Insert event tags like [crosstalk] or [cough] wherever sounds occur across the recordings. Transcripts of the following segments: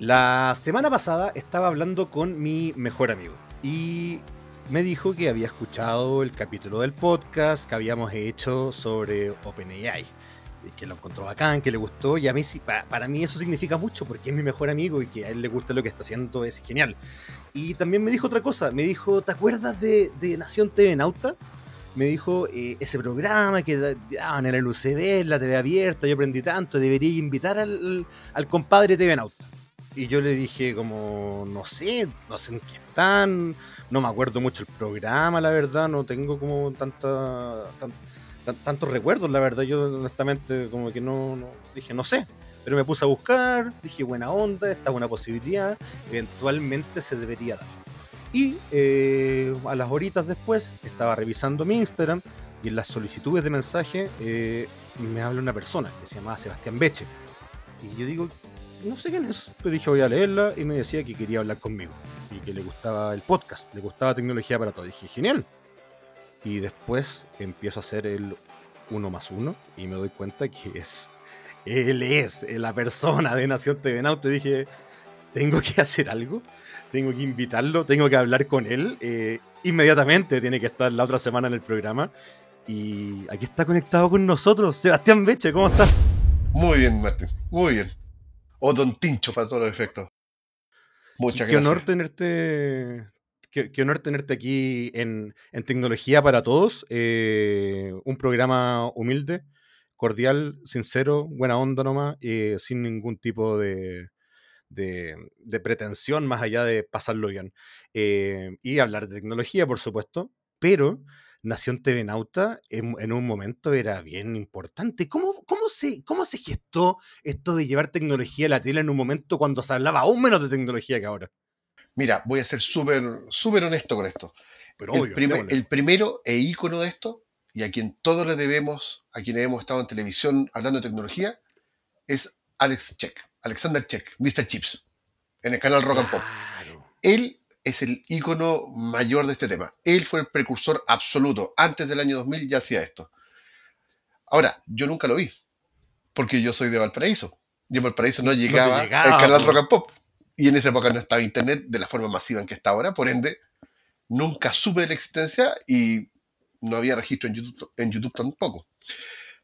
La semana pasada estaba hablando con mi mejor amigo y me dijo que había escuchado el capítulo del podcast que habíamos hecho sobre OpenAI, que lo encontró bacán, que le gustó y a mí para mí eso significa mucho porque es mi mejor amigo y que a él le gusta lo que está haciendo es genial. Y también me dijo otra cosa, me dijo, ¿te acuerdas de, Nación TV Nauta? Me dijo, eh, ese programa que daban en el UCB, la TV abierta, yo aprendí tanto, debería invitar al, al compadre TV Nauta. Y yo le dije como, no sé, no sé en qué están, no me acuerdo mucho el programa, la verdad, no tengo como tanta, tantos recuerdos, la verdad, yo honestamente como que no, dije, no sé, pero me puse a buscar, dije, buena onda, esta buena posibilidad, eventualmente se debería dar. Y eh, a las horitas después estaba revisando mi Instagram y en las solicitudes de mensaje eh, me habla una persona que se llamaba Sebastián Beche. Y yo digo, no sé quién es, pero dije voy a leerla y me decía que quería hablar conmigo y que le gustaba el podcast, le gustaba tecnología para todo. dije, genial. Y después empiezo a hacer el uno más uno y me doy cuenta que es, él es la persona de Nación TV Now. Te dije, tengo que hacer algo, tengo que invitarlo, tengo que hablar con él. Eh, inmediatamente tiene que estar la otra semana en el programa. Y aquí está conectado con nosotros, Sebastián Beche, ¿cómo estás? Muy bien, Martín, muy bien o Don Tincho para todos los efectos. Muchas qué, gracias. Honor tenerte, qué, honor tenerte aquí en, Tecnología para Todos, eh, un programa humilde, cordial, sincero, buena onda nomás, eh, sin ningún tipo de, de, pretensión más allá de pasarlo bien. Eh, y hablar de tecnología, por supuesto, pero Nación TV Nauta en, un momento era bien importante. ¿Cómo, cómo, se, ¿Cómo se gestó esto de llevar tecnología a la tele en un momento cuando se hablaba aún menos de tecnología que ahora? Mira, voy a ser súper súper honesto con esto. Pero el, el, primero e ícono de esto, y a quien todos le debemos, a quienes hemos estado en televisión hablando de tecnología, es Alex Check, Alexander Check, Mr. Chips, en el canal Rock and Pop. Él es el ícono mayor de este tema. Él fue el precursor absoluto. Antes del año 2000 ya hacía esto. Ahora, yo nunca lo vi, porque yo soy de Valparaíso. Y en Valparaíso no llegaba, el canal Rock and Pop. Y en esa época no estaba Internet de la forma masiva en que está ahora. Por ende, nunca supe de la existencia y no había registro en YouTube, en YouTube tampoco.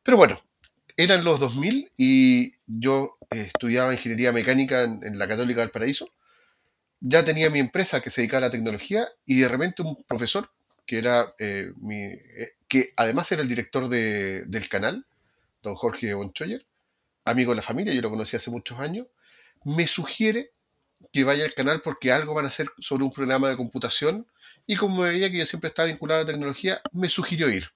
Pero bueno, eran los 2000 y yo estudiaba ingeniería mecánica en, en la Católica del Paraíso ya tenía mi empresa que se dedicaba a la tecnología y de repente un profesor, que era eh, mi, eh, que además era el director del canal, don Jorge Bonchoyer, amigo de la familia, yo lo conocí hace muchos años, me sugiere que vaya al canal porque algo van a hacer sobre un programa de computación y como veía que yo siempre estaba vinculado a la tecnología, me sugirió ir.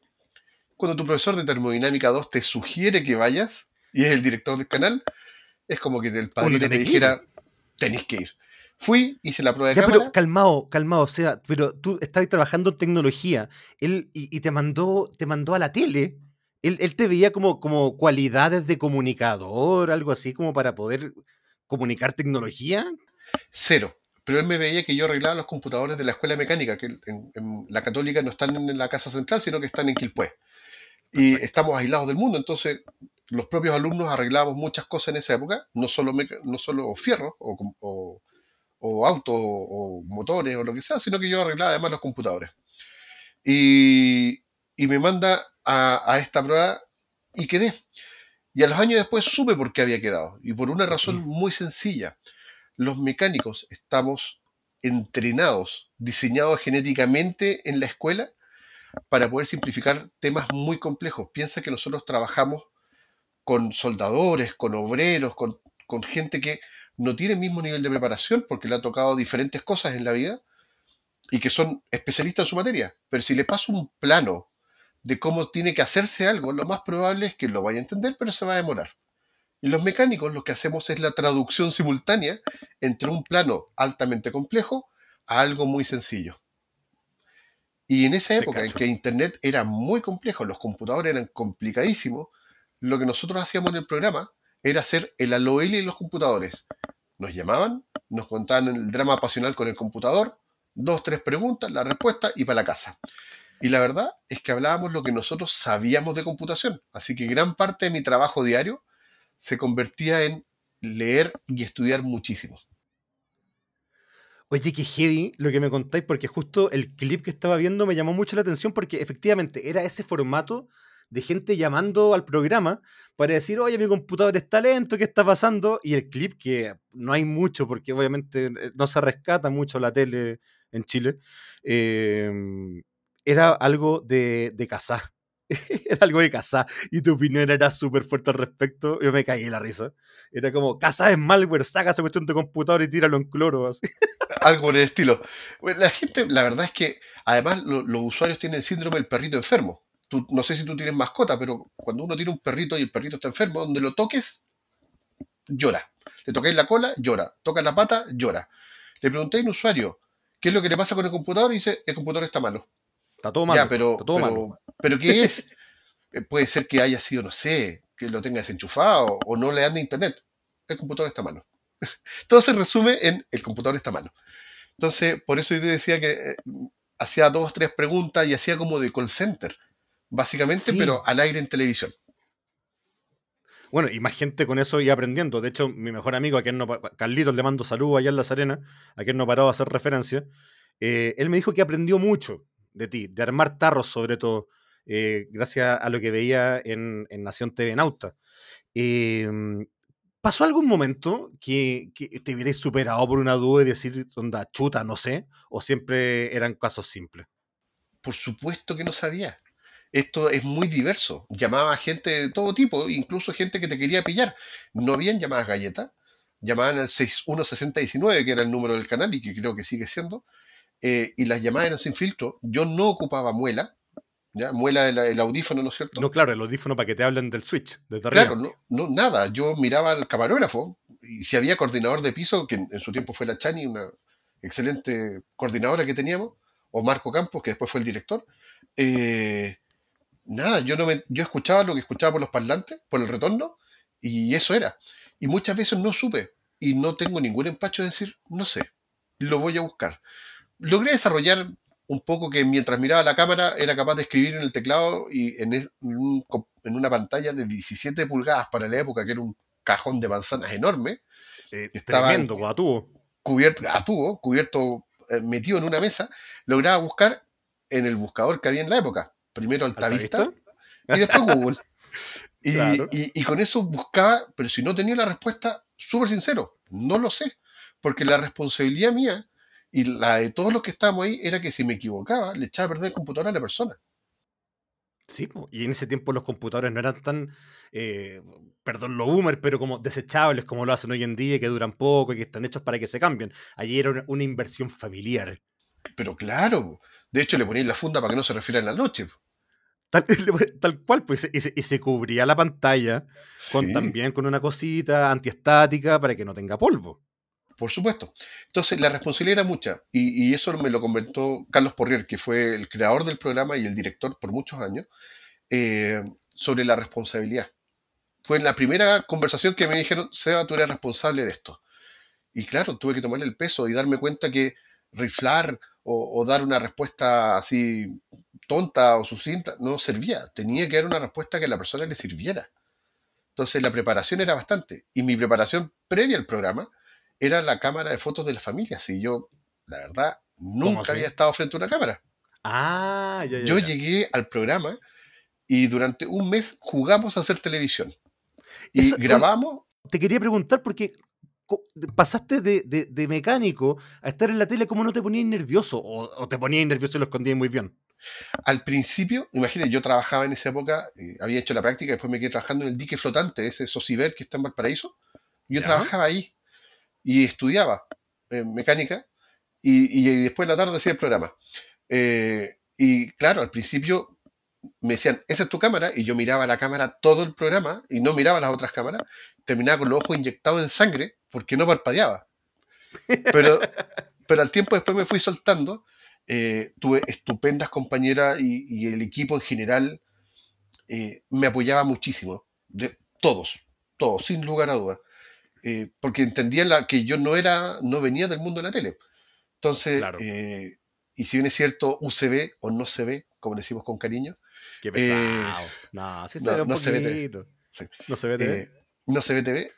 Cuando tu profesor de termodinámica 2 te sugiere que vayas y es el director del canal, es como que el padre te dijera, tenéis que ir. Fui, hice la prueba de cámara. Pero calmado, calmado, o sea, pero tú estabas trabajando en tecnología él, y, te, mandó, te mandó a la tele. Él, él, te veía como, como cualidades de comunicador, algo así, como para poder comunicar tecnología. Cero. Pero él me veía que yo arreglaba los computadores de la escuela mecánica, que en, la católica no están en la casa central, sino que están en Quilpué. Y estamos aislados del mundo, entonces los propios alumnos arreglábamos muchas cosas en esa época, no solo, no solo fierros o o autos o motores o lo que sea, sino que yo arreglaba además los computadores. Y, y me manda a, a, esta prueba y quedé. Y a los años después supe por qué había quedado. Y por una razón muy sencilla. Los mecánicos estamos entrenados, diseñados genéticamente en la escuela para poder simplificar temas muy complejos. Piensa que nosotros trabajamos con soldadores, con obreros, con, con gente que no tiene el mismo nivel de preparación porque le ha tocado diferentes cosas en la vida y que son especialistas en su materia. Pero si le paso un plano de cómo tiene que hacerse algo, lo más probable es que lo vaya a entender, pero se va a demorar. Y los mecánicos lo que hacemos es la traducción simultánea entre un plano altamente complejo a algo muy sencillo. Y en esa época en que Internet era muy complejo, los computadores eran complicadísimos, lo que nosotros hacíamos en el programa era hacer el aloel y los computadores. Nos llamaban, nos contaban el drama pasional con el computador, dos, tres preguntas, la respuesta y para la casa. Y la verdad es que hablábamos lo que nosotros sabíamos de computación. Así que gran parte de mi trabajo diario se convertía en leer y estudiar muchísimo. Oye, qué heavy lo que me contáis, porque justo el clip que estaba viendo me llamó mucho la atención porque efectivamente era ese formato de gente llamando al programa para decir, oye, mi computador está lento, ¿qué está pasando? Y el clip, que no hay mucho, porque obviamente eh, no se rescata mucho la tele en Chile, em, era algo de, de Casá. [laughs] era algo de Casá. Y tu opinión era súper fuerte al respecto. Yo me caí en la risa. Era como, Casá es malware, saca esa cuestión de computador y tíralo en cloro. [laughs] Algo por el estilo. La gente, la verdad es que además los usuarios tienen síndrome del perrito enfermo no sé si tú tienes mascota, pero cuando uno tiene un perrito y el perrito está enfermo, donde lo toques, llora. Le toquéis la cola, llora. Tocas la pata, llora. Le pregunté a un usuario, ¿qué es lo que le pasa con el computador? Y dice, el computador está malo. Está todo malo. pero, todo malo. pero ¿qué es? [laughs] Eh, puede ser que haya sido, no sé, que lo tenga desenchufado o no le ande internet. El computador está malo. [laughs] Todo se resume en el computador está malo. Entonces, por eso yo te decía que eh, hacía dos, tres preguntas y hacía como de call center básicamente, pero al aire en televisión. Bueno, y más gente con eso y aprendiendo. De hecho, mi mejor amigo, a quien no, Carlitos, le mando saludos allá en Las Arenas, a quien no parado a hacer referencia, eh, él me dijo que aprendió mucho de ti, de armar tarros sobre todo, eh, gracias a lo que veía en, Nación TV Nauta. Em, ¿Pasó algún momento que, que te hubierais superado por una duda y decir, onda, chuta, no sé? ¿O siempre eran casos simples? Por supuesto que no sabía esto es muy diverso. Llamaba a gente de todo tipo, incluso gente que te quería pillar. No habían llamadas galletas, llamaban al 616019, que era el número del canal y que creo que sigue siendo, eh, y las llamadas eran sin filtro. Yo no ocupaba muela, ¿ya? Muela el, audífono, ¿no es cierto? No, claro, el audífono para que te hablen del switch, Claro, no, no, nada. Yo miraba al camarógrafo y si había coordinador de piso, que en, su tiempo fue la Chani, una excelente coordinadora que teníamos, o Marco Campos, que después fue el director, eh, nada, yo, no me, yo escuchaba lo que escuchaba por los parlantes, por el retorno, y eso era. Y muchas veces no supe, y no tengo ningún empacho de decir, no sé, lo voy a buscar. Logré desarrollar un poco que mientras miraba la cámara era capaz de escribir en el teclado y en, en, una pantalla de 17 pulgadas para la época, que era un cajón de manzanas enorme. Eh, estaba a tubo. Cubierto, a tubo, cubierto, eh, metido en una mesa, lograba buscar en el buscador que había en la época primero Altavista, y después Google. [laughs] Y, con eso buscaba, pero si no tenía la respuesta, súper sincero, no lo sé, porque la responsabilidad mía y la de todos los que estábamos ahí era que si me equivocaba, le echaba a perder el computador a la persona. Sí, y en ese tiempo los computadores no eran tan, eh, perdón, lo boomer, pero como desechables como lo hacen hoy en día, que duran poco y que están hechos para que se cambien. Allí era una, inversión familiar. Pero claro, de hecho le ponían la funda para que no se refiera en la noche. [laughs] Tal, cual, pues, y se, cubría la pantalla con, también con una cosita antiestática para que no tenga polvo. Por supuesto. Entonces, la responsabilidad era mucha, y, eso me lo comentó Carlos Porrier, que fue el creador del programa y el director por muchos años, eh, sobre la responsabilidad. Fue en la primera conversación que me dijeron, Seba, tú eres responsable de esto. Y claro, tuve que tomarle el peso y darme cuenta que riflar o dar una respuesta así tonta o sucinta, no servía. Tenía que dar una respuesta que a la persona le sirviera. Entonces la preparación era bastante. Y mi preparación previa al programa era la cámara de fotos de la familia. Si yo, la verdad, nunca había estado frente a una cámara. Ah, ya, ya, Yo llegué al programa y durante un mes jugamos a hacer televisión. Y grabamos. Te quería preguntar porque pasaste de, mecánico a estar en la tele, ¿cómo no te ponías nervioso? ¿O, o te ponías nervioso y lo escondías muy bien? Al principio, imagínate, yo trabajaba en esa época, eh, había hecho la práctica, después me quedé trabajando en el dique flotante, ese Sosiver que está en Valparaíso. Yo trabajaba ahí y estudiaba eh, mecánica y, después en la tarde hacía el programa. Eh, y claro, al principio me decían, esa es tu cámara, y yo miraba la cámara todo el programa y no miraba las otras cámaras, terminaba con los ojos inyectados en sangre porque no parpadeaba. Pero, pero al tiempo después me fui soltando eh, tuve estupendas compañeras y, el equipo en general eh, me apoyaba muchísimo. De, todos, todos, sin lugar a dudas. Eh, porque entendían la, que yo no era, no venía del mundo de la tele. Entonces, y si bien es cierto, UCB o no se ve, como decimos con cariño. Qué pesado. no, se, ve no se ve TV. No se ve TV. no se ve TV.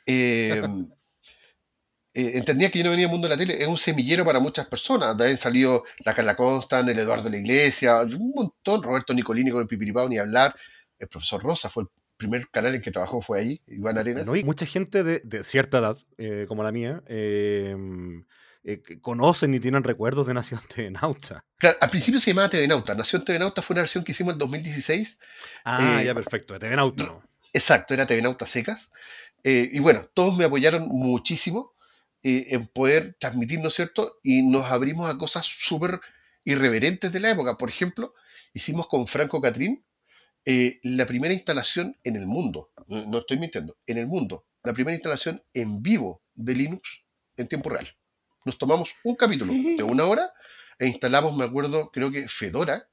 Eh, entendía que yo no venía del mundo de la tele, es un semillero para muchas personas. De ahí han salido la Carla Constant, el Eduardo de la Iglesia, un montón, Roberto Nicolini con el Pipiripao, ni hablar. El profesor Rosa fue el primer canal en que trabajó, fue ahí, Iván Arenas. No, y mucha gente de, cierta edad, eh, como la mía, eh, conocen y tienen recuerdos de Nación TV Nauta. Claro, al principio se llamaba TV Nauta. Nación TV Nauta fue una versión que hicimos en 2016. Ah, ya, perfecto, de TV Nauta. Exacto, era TV Nauta secas. y bueno, todos me apoyaron muchísimo eh, en poder transmitir, ¿no es cierto? Y nos abrimos a cosas súper irreverentes de la época. Por ejemplo, hicimos con Franco Catrín eh, la primera instalación en el mundo, no, estoy mintiendo, en el mundo, la primera instalación en vivo de Linux en tiempo real. Nos tomamos un capítulo de una hora e instalamos, me acuerdo, creo que Fedora,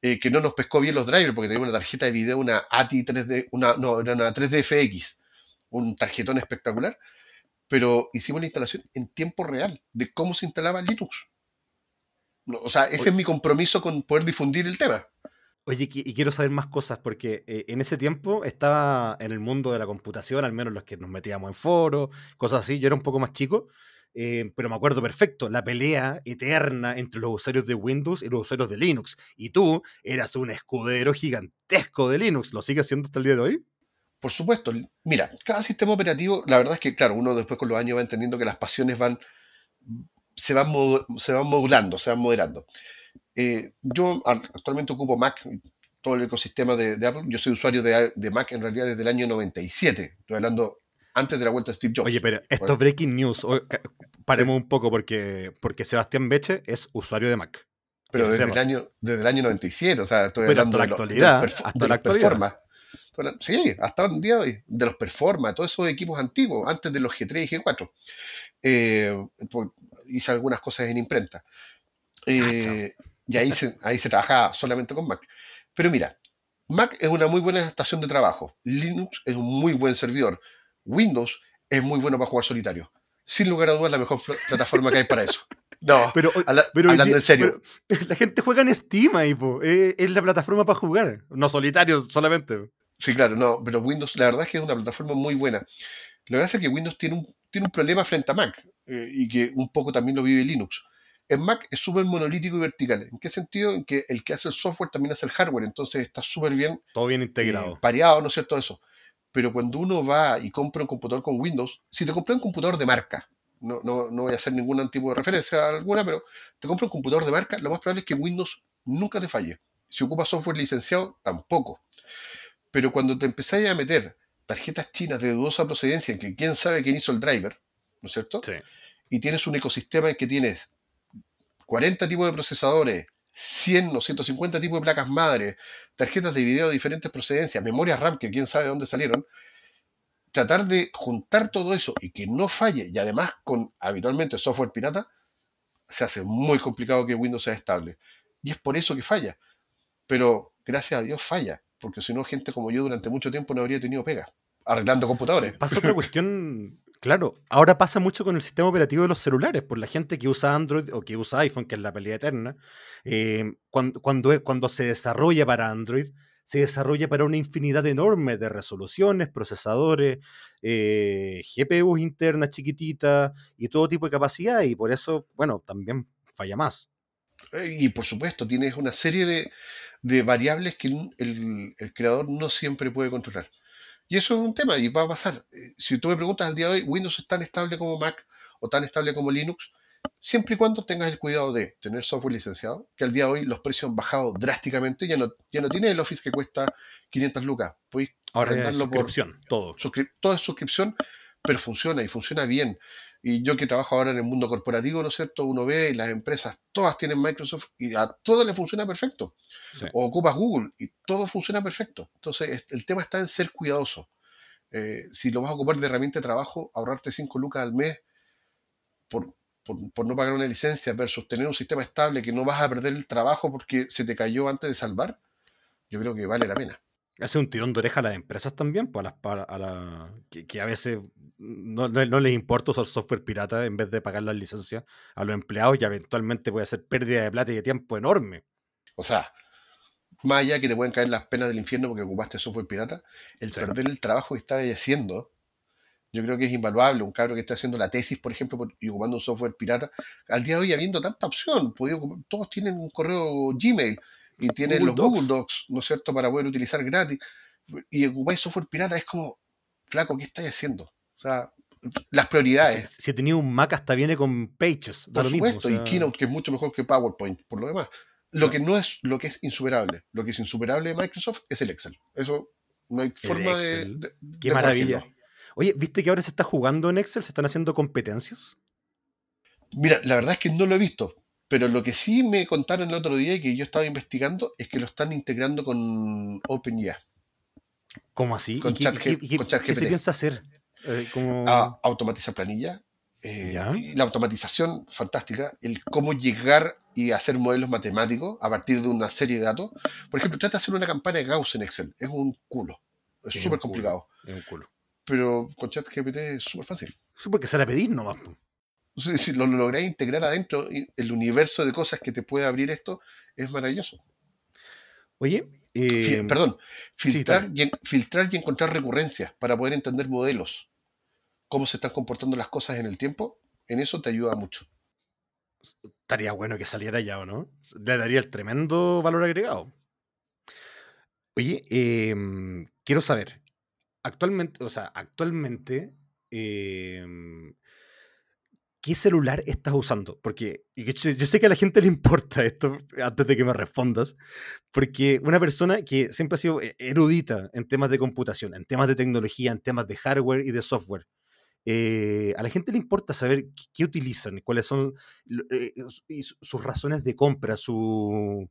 eh, que no nos pescó bien los drivers porque teníamos una tarjeta de video, una ATI 3D, una, no, era una 3DFX, un tarjetón espectacular, pero hicimos la instalación en tiempo real de cómo se instalaba Linux. o sea, ese es mi compromiso con poder difundir el tema. Oye, y quiero saber más cosas, porque eh, en ese tiempo estaba en el mundo de la computación, al menos los que nos metíamos en foros, cosas así. Yo era un poco más chico, eh, pero me acuerdo perfecto, la pelea eterna entre los usuarios de Windows y los usuarios de Linux. Y tú eras un escudero gigantesco de Linux. ¿Lo sigues haciendo hasta el día de hoy? Por supuesto, mira, cada sistema operativo, la verdad es que, claro, uno después con los años va entendiendo que las pasiones van, se van, se van modulando, se van moderando. Eh, yo actualmente ocupo Mac, todo el ecosistema de, Apple. Yo soy usuario de, Mac en realidad desde el año 97. Estoy hablando antes de la vuelta de Steve Jobs. Oye, pero esto es breaking news. Paremos un poco porque, porque Sebastián Beche es usuario de Mac. Pero desde el, año, desde el año 97, o sea, estoy hablando de, la actualidad, hasta la actualidad. Sí, hasta el día de hoy, de los Performa, todos esos equipos antiguos, antes de los G3 y G4. Eh, hice algunas cosas en imprenta. Eh, y ahí se, ahí se trabajaba solamente con Mac. Pero mira, Mac es una muy buena estación de trabajo. Linux es un muy buen servidor. Windows es muy bueno para jugar solitario. Sin lugar a dudas, la mejor plataforma que hay para eso. [laughs] No, pero, hablando en serio. [laughs] la gente juega en Steam ahí, eh, es la plataforma para jugar, no solitario solamente. Sí, claro, no, pero Windows, la verdad es que es una plataforma muy buena. Lo que pasa es que Windows tiene un, tiene un problema frente a Mac eh, y que un poco también lo vive Linux. En Mac es súper monolítico y vertical. ¿En qué sentido? En que el que hace el software también hace el hardware, entonces está súper bien. Todo bien integrado. Eh, pareado, ¿no es cierto? Eso. Pero cuando uno va y compra un computador con Windows, si te compras un computador de marca, no, no, no voy a hacer ningún tipo de [laughs] referencia alguna, pero te compras un computador de marca, lo más probable es que Windows nunca te falle. Si ocupa software licenciado, tampoco. Pero cuando te empezáis a meter tarjetas chinas de dudosa procedencia, en que quién sabe quién hizo el driver, ¿no es cierto? Sí. Y tienes un ecosistema en que tienes 40 tipos de procesadores, 100 o 150 tipos de placas madre, tarjetas de video de diferentes procedencias, memorias RAM que quién sabe de dónde salieron, tratar de juntar todo eso y que no falle, y además con habitualmente software pirata, se hace muy complicado que Windows sea estable. Y es por eso que falla. Pero gracias a Dios falla porque si no, gente como yo durante mucho tiempo no habría tenido pega, arreglando computadores. Pasa otra cuestión, claro, ahora pasa mucho con el sistema operativo de los celulares, por la gente que usa Android o que usa iPhone, que es la pelea eterna, eh, cuando, cuando, cuando se desarrolla para Android, se desarrolla para una infinidad enorme de resoluciones, procesadores, eh, GPUs internas chiquititas y todo tipo de capacidad, y por eso, bueno, también falla más. Eh, y por supuesto, tienes una serie de, de variables que el, creador no siempre puede controlar. Y eso es un tema y va a pasar. Eh, si tú me preguntas al día de hoy, Windows es tan estable como Mac o tan estable como Linux, siempre y cuando tengas el cuidado de tener software licenciado, que al día de hoy los precios han bajado drásticamente, ya no, ya no tiene el Office que cuesta 500 lucas, puedes Ahora es suscripción, todo. todo es suscripción, pero funciona y funciona bien. Y yo que trabajo ahora en el mundo corporativo, ¿no es cierto? Uno ve y las empresas todas tienen Microsoft y a todas les funciona perfecto. O ocupas Google y todo funciona perfecto. Entonces, el tema está en ser cuidadoso. Eh, si lo vas a ocupar de herramienta de trabajo, ahorrarte 5 lucas al mes por, por, no pagar una licencia versus tener un sistema estable que no vas a perder el trabajo porque se te cayó antes de salvar, yo creo que vale la pena hace un tirón de oreja a las empresas también, pues a las, que, a veces no, les importa usar software pirata en vez de pagar las licencias a los empleados y eventualmente puede ser pérdida de plata y de tiempo enorme. O sea, más allá que te pueden caer las penas del infierno porque ocupaste software pirata, el perder el trabajo que estás haciendo Yo creo que es invaluable. Un cabro que está haciendo la tesis, por ejemplo, y ocupando un software pirata. Al día de hoy, habiendo tanta opción, todos tienen un correo Gmail y tienen los Google Docs, ¿no es cierto?, para poder utilizar gratis. Y ocupáis software pirata, es como, flaco, ¿qué estáis haciendo? O sea, las prioridades. Si, si tenía un Mac, hasta viene con Pages. Por supuesto, y Keynote, que es mucho mejor que PowerPoint, por lo demás. Lo que no es lo que es insuperable. Lo que es insuperable de Microsoft es el Excel. Eso no hay forma de, Qué maravilla. Oye, ¿viste que ahora se está jugando en Excel? ¿Se están haciendo competencias? Mira, la verdad es que no lo he visto. Pero lo que sí me contaron el otro día y que yo estaba investigando es que lo están integrando con OpenIA. ¿Cómo así? Con ¿Qué, qué, se piensa hacer? Eh, A automatizar planilla. Eh, la automatización, fantástica. El cómo llegar y hacer modelos matemáticos a partir de una serie de datos. Por ejemplo, trata de hacer una campaña de Gauss en Excel. Es un culo. Es súper complicado. Es un culo pero con ChatGPT es súper fácil. Sí, porque se la pedís nomás. Si, lo lográis integrar adentro, el universo de cosas que te puede abrir esto es maravilloso. Oye, eh, perdón, filtrar, y, filtrar y encontrar recurrencias para poder entender modelos, cómo se están comportando las cosas en el tiempo, en eso te ayuda mucho. Estaría bueno que saliera ya, ¿o no? Le daría el tremendo valor agregado. Oye, em, quiero saber, actualmente, o sea, actualmente, em, ¿qué celular estás usando? Porque yo sé que a la gente le [laughs] importa esto antes de que me respondas, porque una persona que siempre ha sido eh, erudita en temas de computación, en temas de tecnología, en temas de hardware y de software, eh, a la gente le importa saber qué, utilizan, cuáles son eh, sus razones de compra, su,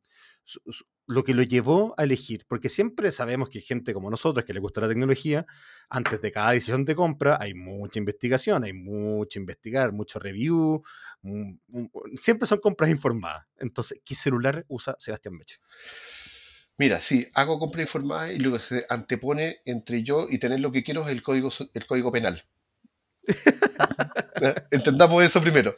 lo que lo llevó a elegir, porque siempre sabemos que hay gente como nosotros que le gusta la tecnología, antes de cada decisión de compra hay mucha investigación, hay mucho investigar, mucho review, siempre son compras informadas. Entonces, ¿qué celular usa Sebastián Meche? Mira, sí, hago compra informada y lo que se antepone entre yo y tener lo que quiero es el código, el código penal. [laughs] [laughs] Entendamos eso primero.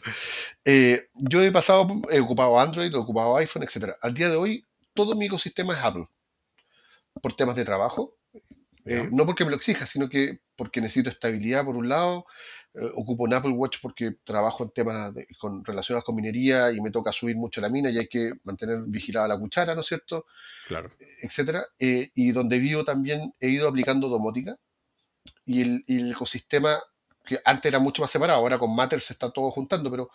Eh, yo he pasado, he ocupado Android, he ocupado iPhone, etc. Al día de hoy, todo mi ecosistema es Apple. Por temas de trabajo. Eh, no porque me lo exija, sino que porque necesito estabilidad por un lado. Eh, ocupo un Apple Watch porque trabajo en temas con, relacionados con minería y me toca subir mucho la mina y hay que mantener vigilada la cuchara, ¿no es cierto? Claro. Etcétera. y donde vivo también he ido aplicando domótica y el, y el ecosistema que antes era mucho más separado, ahora con Matter se está todo juntando, pero...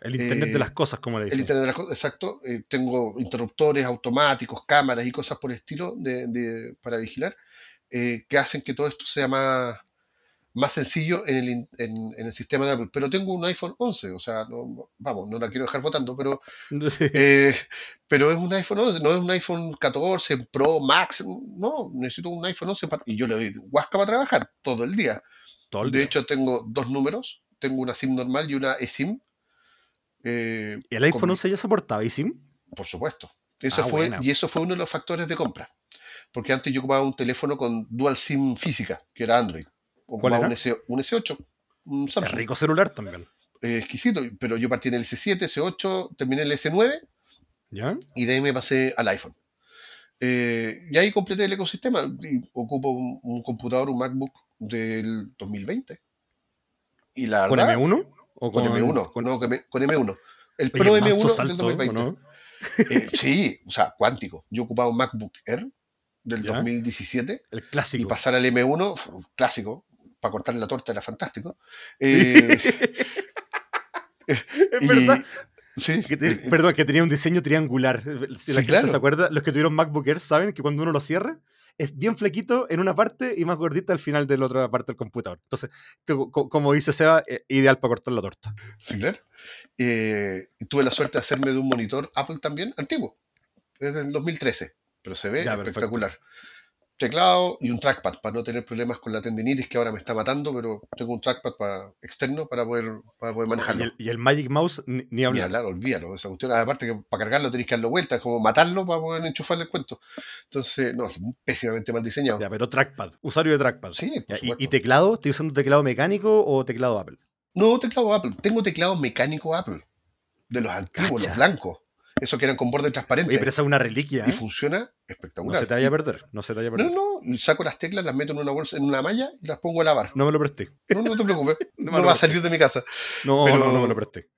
el Internet de las cosas, como le dicen. El Internet de las cosas, exacto. Eh, tengo interruptores automáticos, cámaras y cosas por el estilo de, para vigilar, eh, que hacen que todo esto sea más, más sencillo en el, en, el, sistema de Apple. Pero tengo un iPhone 11, o sea, no, vamos, no la quiero dejar votando, pero, [laughs] eh, pero es un iPhone 11, no es un iPhone 14 Pro Max, no, necesito un iPhone 11 y yo le doy Huasca para trabajar todo el día de hecho, tengo dos números. Tengo una SIM normal y una eSIM. Eh, ¿Y el iPhone 11 ya soportaba eSIM? Por supuesto. Eso ah, fue, y eso fue uno de los factores de compra. Porque antes yo ocupaba un teléfono con dual SIM física, que era Android. Ocupaba un, S, un S8, un Samsung. rico celular también. Eh, exquisito, pero yo partí en el S7, S8, terminé en el S9 ¿Ya? y de ahí me pasé al iPhone. Eh, y ahí completé el ecosistema. Y ocupo un, computador, un MacBook del 2020. Y la ¿Con M1? ¿O con, M1, con, no, con M1. El Pro M1 del 2020. Eh, sí, o sea, cuántico. Yo ocupaba un MacBook Air del 2017. El clásico. Y pasar al M1, clásico, para cortar la torta era fantástico. Eh, [laughs] es verdad. [laughs] Sí. perdón, que tenía un diseño triangular. Si la gente se acuerda, los que tuvieron MacBook Air saben que cuando uno lo cierra, es bien flequito en una parte y más gordita al final de la otra parte del computador. Entonces, como dice Seba, eh, ideal para cortar la torta. Sí, claro. Eh, tuve la suerte de hacerme de un monitor Apple también, antiguo, es del 2013, pero se ve espectacular teclado y un trackpad para no tener problemas con la tendinitis que ahora me está matando, pero tengo un trackpad para, externo para poder, para poder manejarlo. ¿Y el, Magic Mouse ni, hablar? Ni olvídalo. Esa cuestión, aparte que para cargarlo tenéis que darlo vuelta, es como matarlo para poder enchufarle el cuento. Entonces, no, es pésimamente mal diseñado. Ya, pero trackpad, usuario de trackpad. Sí, por ¿Y, ¿Y, teclado? ¿Estoy usando teclado mecánico o teclado Apple? No, teclado Apple. Tengo teclado mecánico Apple. De los antiguos, los blancos. Eso que eran con borde transparente. Oye, pero esa es una reliquia. Y ¿eh? funciona No espectacular. se te vaya a perder. No se te vaya a perder. No, no, saco las teclas, las meto en una bolsa, en una malla y las pongo a lavar. No me lo presté. No, no te preocupes, [laughs] No no, va a salir de mi casa. No, Pero- no, no me lo presté.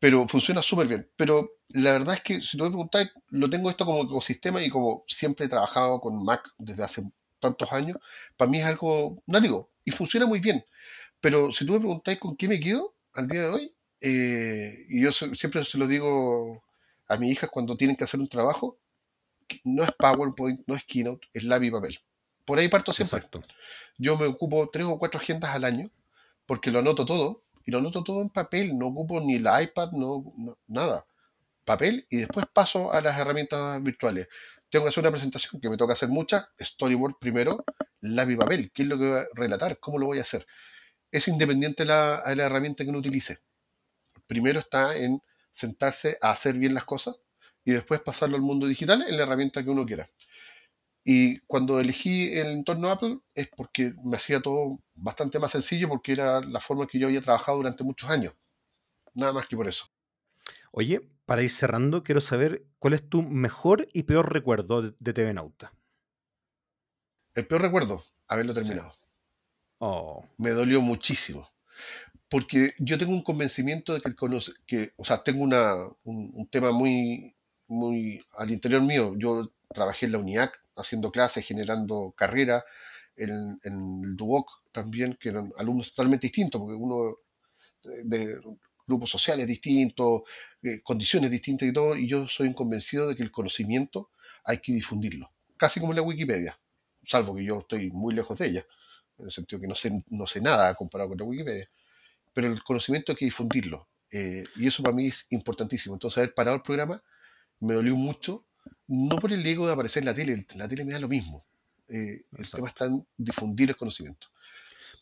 Pero funciona súper bien. Pero la verdad es que si tú me preguntáis, lo tengo esto como ecosistema y como siempre he trabajado con Mac desde hace tantos años, para mí es algo nativo y funciona muy bien. Pero si tú me preguntáis con qué me quedo al día de hoy, eh, y yo siempre se lo digo a mis hijas cuando tienen que hacer un trabajo, no es PowerPoint, no es Keynote, es lápiz y papel. Por ahí parto siempre. Exacto. Yo me ocupo tres o cuatro agendas al año porque lo anoto todo y lo anoto todo en papel. No ocupo ni el iPad, no, no- nada. Papel y después paso a las herramientas virtuales. Tengo que hacer una presentación que me toca hacer muchas. Storyboard primero, lápiz y papel. ¿Qué es lo que voy a relatar? ¿Cómo lo voy a hacer? Es independiente la, a la herramienta que uno utilice. Primero está en sentarse a hacer bien las cosas y después pasarlo al mundo digital en la herramienta que uno quiera. Y cuando elegí el entorno Apple es porque me hacía todo bastante más sencillo porque era la forma en que yo había trabajado durante muchos años. Nada más que por eso. Oye, para ir cerrando, quiero saber cuál es tu mejor y peor recuerdo de, TV Nauta. El peor recuerdo, haberlo terminado. Oh, Me dolió muchísimo. Porque yo tengo un convencimiento de que que, o sea, tengo una, un, tema muy, muy al interior mío. Yo trabajé en la UNIAC haciendo clases, generando carrera, en, en el DUOC también, que eran alumnos totalmente distintos, porque uno de, grupos sociales distintos, eh, condiciones distintas y todo, y yo soy un convencido de que el conocimiento hay que difundirlo, casi como la Wikipedia, salvo que yo estoy muy lejos de ella, en el sentido que no sé, no sé nada comparado con la Wikipedia, pero el conocimiento hay que difundirlo, eh, y eso para mí es importantísimo. Entonces, haber parado el programa me dolió mucho, no por el ego de aparecer en la tele, en la tele me da lo mismo. Eh, el tema está en difundir el conocimiento.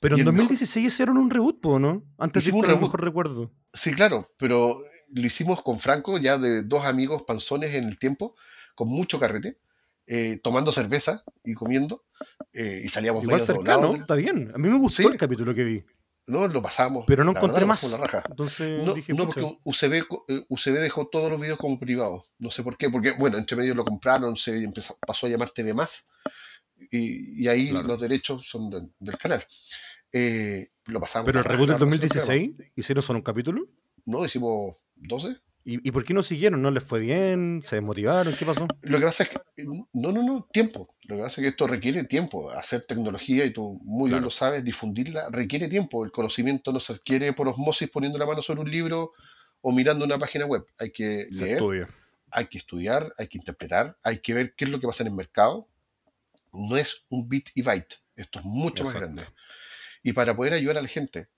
Pero Y en el mejor- 2016 hicieron un reboot, ¿no? Antes Hicimos un mejor recuerdo. Sí, claro, pero lo hicimos con Franco, ya de dos amigos panzones en el tiempo, con mucho carrete, eh, tomando cerveza y comiendo, eh, y salíamos Igual cercano, está bien. A mí me gustó Sí. el capítulo que vi, No, lo pasamos. pero no la encontré verdad, más. raja. Entonces No, dije, no, porque UCB, eh, UCB dejó todos los videos como privados. No sé por qué, porque, bueno, entre medio lo compraron, se empezó, pasó a llamar TV Más, y, y ahí Claro. los derechos son de- del canal. Eh, lo pasamos. pero el reboot del la pasamos el programa. 2016 hicieron solo un capítulo. No, hicimos 12. ¿Y, ¿Y por qué no siguieron? ¿No les fue bien? ¿Se desmotivaron? ¿Qué pasó? Lo que pasa es que, no, no, no, tiempo. Lo que pasa es que esto requiere tiempo. Hacer tecnología, y tú muy bien lo sabes, difundirla, requiere tiempo. El conocimiento no se adquiere por osmosis poniendo la mano sobre un libro o mirando una página web. Hay que Se leer, estudia. hay que estudiar, hay que interpretar, hay que ver qué es lo que pasa en el mercado. No es un bit y byte. Esto es mucho más Exacto. grande. Y para poder ayudar a la gente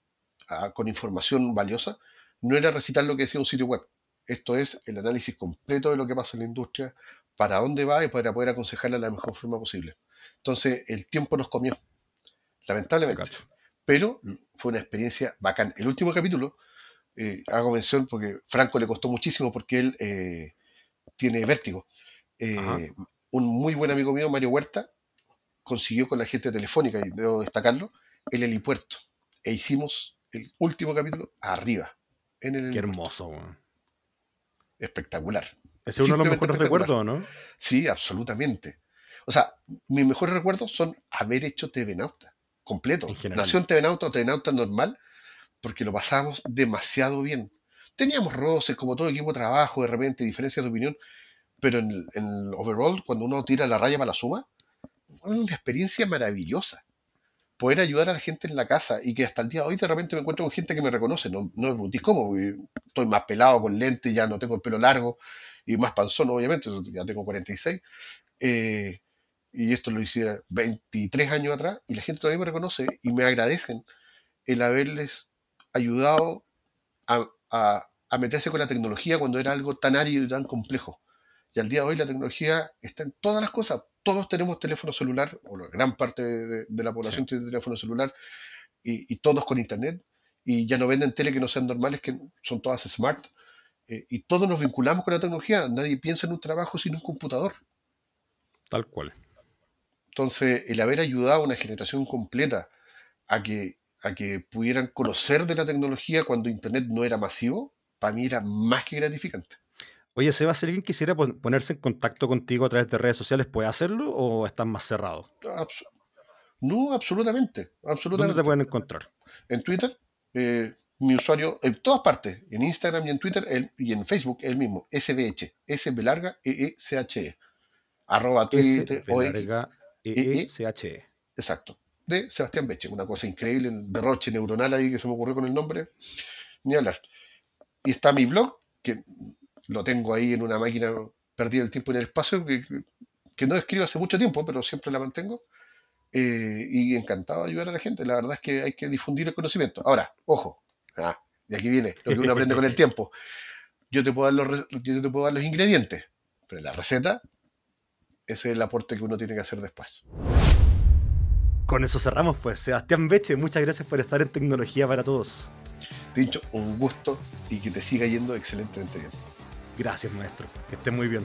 a- con información valiosa, no era recitar lo que decía un sitio web. Esto es el análisis completo de lo que pasa en la industria, para dónde va y para poder aconsejarla de la mejor forma posible. Entonces, el tiempo nos comió, Te lamentablemente. cacho. Pero fue una experiencia bacán. El último capítulo, eh, hago mención porque Franco le costó muchísimo porque él eh, tiene vértigo. Eh, un muy buen amigo mío, Mario Huerta, consiguió con la gente telefónica, y debo destacarlo, el helipuerto. E hicimos el último capítulo arriba, en el Qué helipuerto. hermoso. Espectacular. Ese es uno de los mejores recuerdos, ¿no? Sí, absolutamente. O sea, mis mejores recuerdos son haber hecho TV Nauta, completo. En. Nació en TV Nauta o TV Nauta normal, porque lo pasábamos demasiado bien. Teníamos roces, como todo equipo de trabajo, de repente, diferencias de opinión, pero en el, en el overall, cuando uno tira la raya para la suma, fue una experiencia maravillosa. Poder ayudar a la gente en la casa y que hasta el día de hoy de repente me encuentro con gente que me reconoce. No, no me preguntéis cómo, estoy más pelado con lentes, ya no tengo el pelo largo y más panzón, obviamente, ya tengo 46. Eh, y esto lo hice 23 años atrás y la gente todavía me reconoce y me agradecen el haberles ayudado a, a- a meterse con la tecnología cuando era algo tan árido y tan complejo. Y al día de hoy la tecnología está en todas las cosas. Todos tenemos teléfono celular, o la gran parte de, de la población tiene teléfono celular, y, y todos con internet. Y ya no venden tele que no sean normales, que son todas smart. Eh, y todos nos vinculamos con la tecnología. Nadie piensa en un trabajo sin un computador. Tal cual. Entonces, el haber ayudado a una generación completa a que, a que pudieran conocer de la tecnología cuando Internet no era masivo, para mí era más que gratificante. Oye, Seba, si alguien quisiera ponerse en contacto contigo a través de redes sociales, ¿puede hacerlo o estás más cerrado? no, absolutamente, absolutamente. ¿Dónde te pueden encontrar? En Twitter, eh, mi usuario, en todas partes, en Instagram y en Twitter y en Facebook, el mismo, SBH, SB larga, EECHE. E, arroba Twitter. larga, EECHE. E. Exacto. De Sebastián Beche, una cosa increíble, el derroche neuronal ahí que se me ocurrió con el nombre, ni hablar. Y está mi blog, que lo tengo ahí en una máquina perdida el tiempo en el espacio, que, que no escribo hace mucho tiempo, pero siempre la mantengo. Eh, y encantado de ayudar a la gente. La verdad es que hay que difundir el conocimiento. Ahora, ojo, ah, y aquí viene lo que uno aprende con el [laughs] tiempo. Yo te, puedo dar los, yo te puedo dar los ingredientes, pero la receta, ese es el aporte que uno tiene que hacer después. Con eso cerramos, pues. Sebastián Beche, muchas gracias por estar en Tecnología para Todos. Tincho, un gusto y que te siga yendo excelentemente bien. Gracias, maestro. Que esté muy bien.